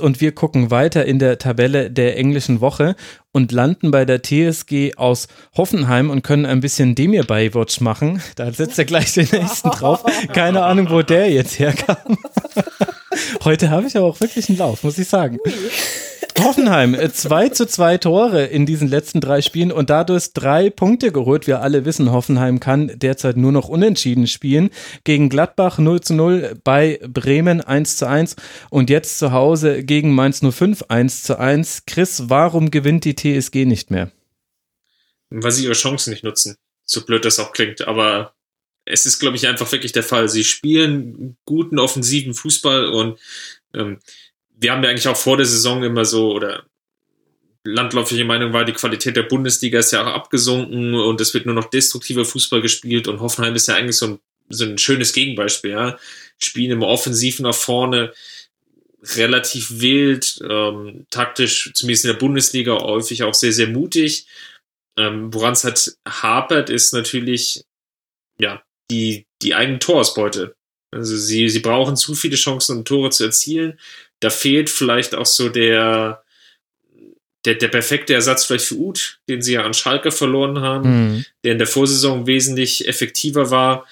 und wir gucken weiter in der Tabelle der englischen Woche und landen bei der TSG aus Hoffenheim und können ein bisschen Demir Baywatch machen. Da setzt er gleich den nächsten drauf. Keine Ahnung, wo der jetzt herkam. Heute habe ich aber auch wirklich einen Lauf, muss ich sagen. Hoffenheim, 2 äh, zu 2 Tore in diesen letzten drei Spielen und dadurch drei Punkte geholt. Wir alle wissen, Hoffenheim kann derzeit nur noch unentschieden spielen. Gegen Gladbach 0 zu 0, bei Bremen 1 zu 1 und jetzt zu Hause gegen Mainz 05 1 zu 1. Chris, warum gewinnt die TSG nicht mehr? Weil sie ihre Chancen nicht nutzen. So blöd das auch klingt, aber es ist, glaube ich, einfach wirklich der Fall. Sie spielen guten offensiven Fußball und ähm, wir haben ja eigentlich auch vor der Saison immer so, oder landläufige Meinung war, die Qualität der Bundesliga ist ja auch abgesunken und es wird nur noch destruktiver Fußball gespielt und Hoffenheim ist ja eigentlich so ein, so ein schönes Gegenbeispiel, ja. Spielen immer offensiv nach vorne, relativ wild, ähm, taktisch, zumindest in der Bundesliga, häufig auch sehr, sehr mutig. Ähm, Woran es halt hapert, ist natürlich, ja, die, die eigene Torausbeute. Also sie, sie brauchen zu viele Chancen, um Tore zu erzielen da fehlt vielleicht auch so der, der, der perfekte Ersatz vielleicht für Uth, den sie ja an Schalke verloren haben, mhm. der in der Vorsaison wesentlich effektiver war.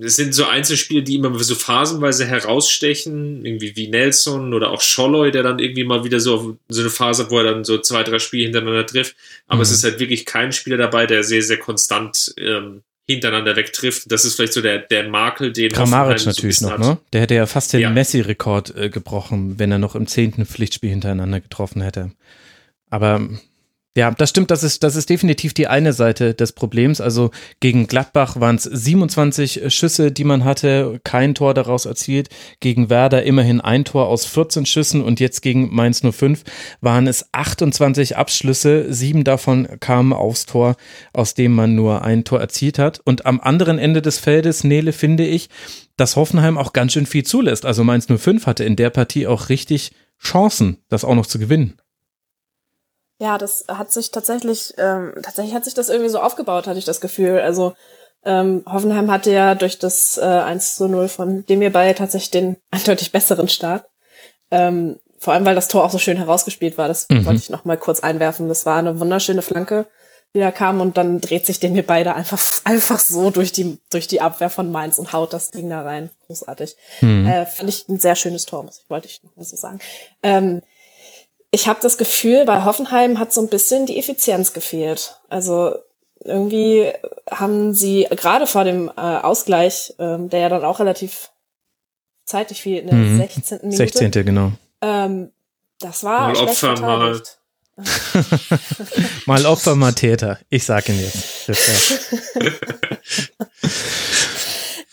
Es sind so Einzelspiele, die immer so phasenweise herausstechen, irgendwie wie Nelson oder auch Scholloy, der dann irgendwie mal wieder so, so eine Phase hat, wo er dann so zwei, drei Spiele hintereinander trifft. Aber mhm. es ist halt wirklich kein Spieler dabei, der sehr, sehr konstant ähm, hintereinander wegtrifft. Das ist vielleicht so der, der Makel, den Grammarisch natürlich so noch, ne? Der hätte ja fast den ja. Messi-Rekord äh, gebrochen, wenn er noch im zehnten Pflichtspiel hintereinander getroffen hätte. Aber ja, das stimmt, das ist, das ist definitiv die eine Seite des Problems. Also gegen Gladbach waren es 27 Schüsse, die man hatte, kein Tor daraus erzielt. Gegen Werder immerhin ein Tor aus 14 Schüssen und jetzt gegen Mainz 05 waren es 28 Abschlüsse, sieben davon kamen aufs Tor, aus dem man nur ein Tor erzielt hat. Und am anderen Ende des Feldes, Nele, finde ich, dass Hoffenheim auch ganz schön viel zulässt. Also Mainz 05 hatte in der Partie auch richtig Chancen, das auch noch zu gewinnen. Ja, das hat sich tatsächlich, ähm, tatsächlich hat sich das irgendwie so aufgebaut, hatte ich das Gefühl. Also ähm, Hoffenheim hatte ja durch das äh, 1 zu 0 von dem bei tatsächlich den eindeutig besseren Start. Ähm, vor allem, weil das Tor auch so schön herausgespielt war. Das mhm. wollte ich noch mal kurz einwerfen. Das war eine wunderschöne Flanke, die da kam und dann dreht sich dem beide einfach, einfach so durch die, durch die Abwehr von Mainz und haut das Ding da rein. Großartig. Mhm. Äh, fand ich ein sehr schönes Tor, muss ich, wollte ich noch mal so sagen. Ähm, ich habe das Gefühl, bei Hoffenheim hat so ein bisschen die Effizienz gefehlt. Also irgendwie haben sie gerade vor dem äh, Ausgleich, ähm, der ja dann auch relativ zeitig fiel, in der mhm. 16. Minute. 16. genau. Ähm, das war mal Opfer, mal. mal Opfer, mal Täter. Ich sag ihn jetzt.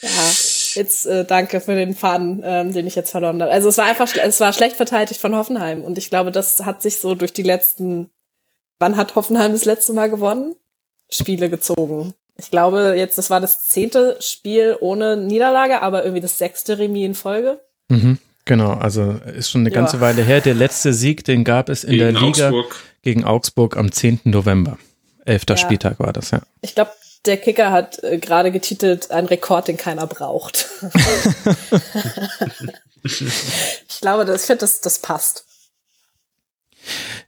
ja, Jetzt äh, danke für den Faden, ähm, den ich jetzt verloren habe. Also es war einfach, es war schlecht verteidigt von Hoffenheim und ich glaube, das hat sich so durch die letzten, wann hat Hoffenheim das letzte Mal gewonnen? Spiele gezogen. Ich glaube, jetzt, das war das zehnte Spiel ohne Niederlage, aber irgendwie das sechste Remis in Folge. Mhm, genau, also ist schon eine ganze ja. Weile her. Der letzte Sieg, den gab es in gegen der Liga Augsburg. gegen Augsburg am 10. November. Elfter ja. Spieltag war das, ja. Ich glaube, der Kicker hat äh, gerade getitelt, ein Rekord, den keiner braucht. ich glaube, das, ich finde, das, das passt.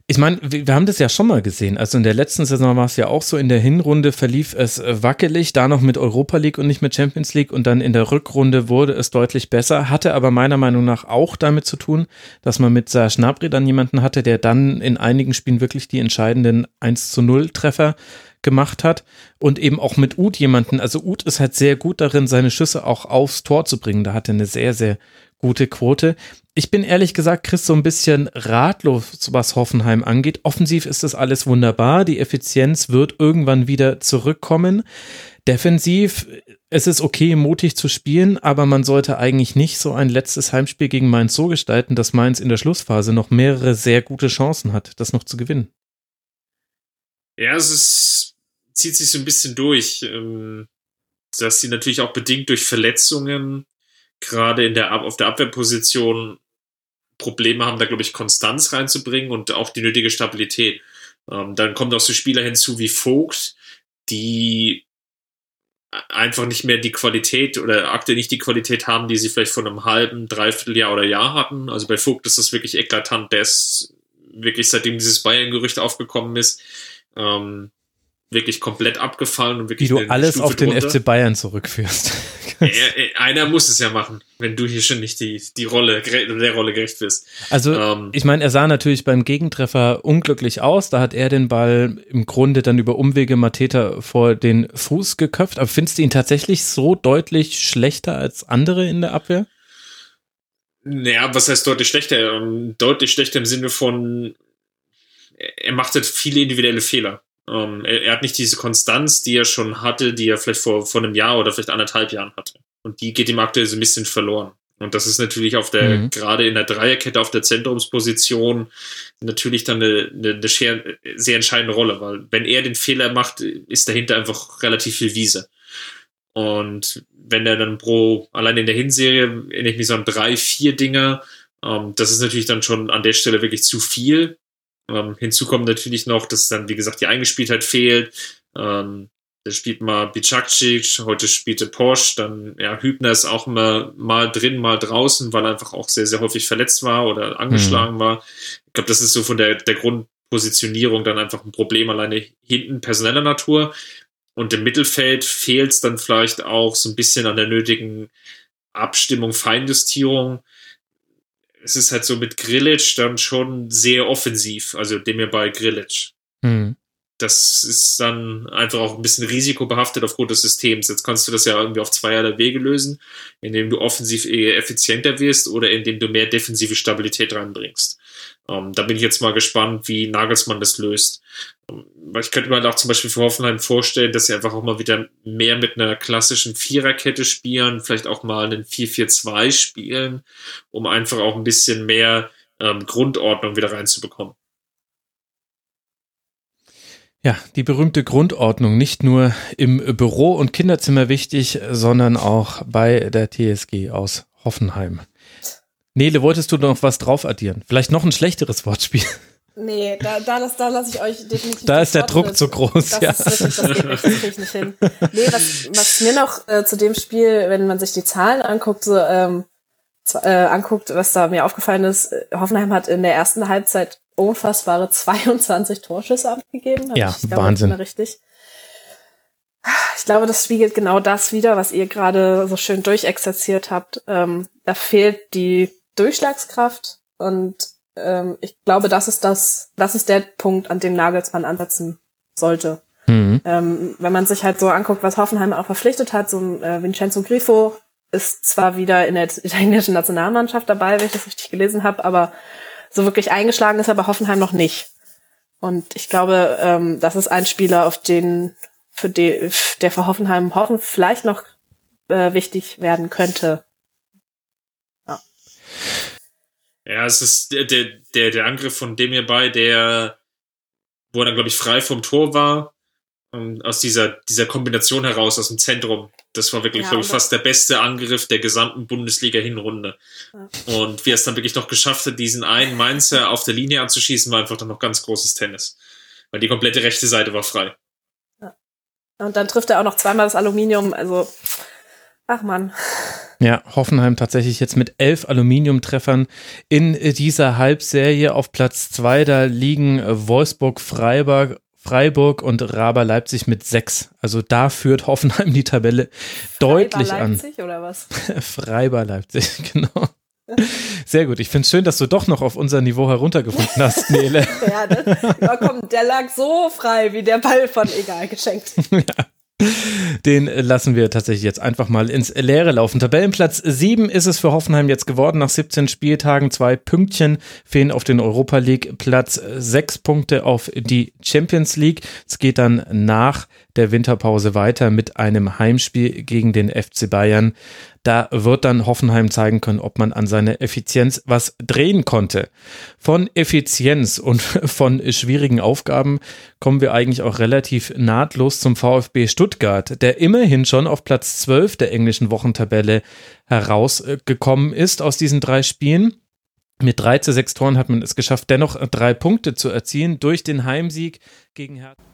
Ich meine, wir haben das ja schon mal gesehen. Also in der letzten Saison war es ja auch so, in der Hinrunde verlief es äh, wackelig, da noch mit Europa League und nicht mit Champions League und dann in der Rückrunde wurde es deutlich besser, hatte aber meiner Meinung nach auch damit zu tun, dass man mit Serge Gnabry dann jemanden hatte, der dann in einigen Spielen wirklich die entscheidenden 1 zu 0 Treffer gemacht hat und eben auch mit Uth jemanden, also Uth ist halt sehr gut darin, seine Schüsse auch aufs Tor zu bringen. Da hat er eine sehr, sehr gute Quote. Ich bin ehrlich gesagt, Chris, so ein bisschen ratlos, was Hoffenheim angeht. Offensiv ist das alles wunderbar. Die Effizienz wird irgendwann wieder zurückkommen. Defensiv, es ist okay, mutig zu spielen, aber man sollte eigentlich nicht so ein letztes Heimspiel gegen Mainz so gestalten, dass Mainz in der Schlussphase noch mehrere sehr gute Chancen hat, das noch zu gewinnen. Ja, es ist, zieht sich so ein bisschen durch, ähm, dass sie natürlich auch bedingt durch Verletzungen gerade in der, auf der Abwehrposition Probleme haben, da glaube ich Konstanz reinzubringen und auch die nötige Stabilität. Ähm, dann kommt auch so Spieler hinzu wie Vogt, die einfach nicht mehr die Qualität oder aktuell nicht die Qualität haben, die sie vielleicht vor einem halben, dreiviertel Jahr oder Jahr hatten. Also bei Vogt ist das wirklich eklatant, der ist wirklich seitdem dieses Bayern-Gerücht aufgekommen ist, ähm, wirklich komplett abgefallen und wirklich. Wie du alles Stufe auf den drunter. FC Bayern zurückführst. Einer muss es ja machen, wenn du hier schon nicht die, die Rolle, der Rolle gerecht bist. Also, ähm, ich meine, er sah natürlich beim Gegentreffer unglücklich aus. Da hat er den Ball im Grunde dann über Umwege Mateta vor den Fuß geköpft. Aber findest du ihn tatsächlich so deutlich schlechter als andere in der Abwehr? Naja, was heißt deutlich schlechter? Ähm, deutlich schlechter im Sinne von, er macht halt viele individuelle Fehler. Ähm, er, er, hat nicht diese Konstanz, die er schon hatte, die er vielleicht vor, vor einem Jahr oder vielleicht anderthalb Jahren hatte. Und die geht ihm aktuell so ein bisschen verloren. Und das ist natürlich auf der, mhm. gerade in der Dreierkette auf der Zentrumsposition natürlich dann eine, eine, eine sehr, sehr entscheidende Rolle, weil wenn er den Fehler macht, ist dahinter einfach relativ viel Wiese. Und wenn er dann pro, allein in der Hinserie, erinnere ich mich so an drei, vier Dinger, ähm, das ist natürlich dann schon an der Stelle wirklich zu viel. Ähm, hinzu kommt natürlich noch, dass dann, wie gesagt, die Eingespieltheit fehlt. Ähm, da spielt mal Bicakcic, heute spielte Porsche, dann ja, Hübner ist auch immer mal drin, mal draußen, weil er einfach auch sehr, sehr häufig verletzt war oder angeschlagen mhm. war. Ich glaube, das ist so von der, der Grundpositionierung dann einfach ein Problem, alleine hinten personeller Natur. Und im Mittelfeld fehlt es dann vielleicht auch so ein bisschen an der nötigen Abstimmung, Feinjustierung es ist halt so mit Grillage dann schon sehr offensiv, also dem mir bei Grillage. Mhm. Das ist dann einfach auch ein bisschen risikobehaftet aufgrund des Systems. Jetzt kannst du das ja irgendwie auf zweierlei Wege lösen, indem du offensiv eher effizienter wirst oder indem du mehr defensive Stabilität reinbringst. Ähm, da bin ich jetzt mal gespannt, wie Nagelsmann das löst. Ähm, ich könnte mir halt auch zum Beispiel für Hoffenheim vorstellen, dass sie einfach auch mal wieder mehr mit einer klassischen Viererkette spielen, vielleicht auch mal einen 4-4-2 spielen, um einfach auch ein bisschen mehr ähm, Grundordnung wieder reinzubekommen. Ja, die berühmte Grundordnung, nicht nur im Büro und Kinderzimmer wichtig, sondern auch bei der TSG aus Hoffenheim. Nele, wolltest du noch was drauf addieren? Vielleicht noch ein schlechteres Wortspiel? Nee, da, da, das, da lasse ich euch definitiv. Da ist der Druck mit. zu groß, das ja. Ist wirklich, das, geht nicht, das kriege ich nicht hin. Nee, was, was mir noch äh, zu dem Spiel, wenn man sich die Zahlen anguckt, so, ähm, äh, anguckt, was da mir aufgefallen ist, äh, Hoffenheim hat in der ersten Halbzeit unfassbare 22 Torschüsse abgegeben. Ja, ich, Wahnsinn. richtig. Ich glaube, das spiegelt genau das wieder, was ihr gerade so schön durchexerziert habt. Ähm, da fehlt die Durchschlagskraft und ähm, ich glaube, das ist das, das ist der Punkt, an dem Nagelsmann ansetzen sollte. Mhm. Ähm, wenn man sich halt so anguckt, was Hoffenheim auch verpflichtet hat, so äh, Vincenzo Grifo ist zwar wieder in der italienischen Nationalmannschaft dabei, wenn ich das richtig gelesen habe, aber so wirklich eingeschlagen ist er bei Hoffenheim noch nicht. Und ich glaube, ähm, das ist ein Spieler, auf den für die, der für Hoffenheim hoffen vielleicht noch äh, wichtig werden könnte. Ja, es ist der, der, der, Angriff von dem hierbei, der, wo er dann, glaube ich, frei vom Tor war, aus dieser, dieser Kombination heraus, aus dem Zentrum. Das war wirklich, ja, glaube ich, fast der beste Angriff der gesamten Bundesliga-Hinrunde. Ja. Und wie er es dann wirklich noch geschafft hat, diesen einen Mainzer auf der Linie anzuschießen, war einfach dann noch ganz großes Tennis. Weil die komplette rechte Seite war frei. Ja. Und dann trifft er auch noch zweimal das Aluminium, also, ach man. Ja, Hoffenheim tatsächlich jetzt mit elf Aluminiumtreffern in dieser Halbserie auf Platz zwei. Da liegen Wolfsburg, Freiburg, Freiburg und Raber Leipzig mit sechs. Also da führt Hoffenheim die Tabelle deutlich Freibar an. Leipzig oder was? Freiber Leipzig, genau. Sehr gut. Ich finde es schön, dass du doch noch auf unser Niveau heruntergefunden hast, Nele. ja, das, ja, komm, der lag so frei wie der Ball von egal geschenkt. Den lassen wir tatsächlich jetzt einfach mal ins Leere laufen. Tabellenplatz 7 ist es für Hoffenheim jetzt geworden nach 17 Spieltagen. Zwei Pünktchen fehlen auf den Europa League Platz, sechs Punkte auf die Champions League. Es geht dann nach der Winterpause weiter mit einem Heimspiel gegen den FC Bayern. Da wird dann Hoffenheim zeigen können, ob man an seiner Effizienz was drehen konnte. Von Effizienz und von schwierigen Aufgaben kommen wir eigentlich auch relativ nahtlos zum VfB Stuttgart, der immerhin schon auf Platz 12 der englischen Wochentabelle herausgekommen ist aus diesen drei Spielen. Mit 3 zu 6 Toren hat man es geschafft, dennoch drei Punkte zu erzielen durch den Heimsieg gegen Hertha.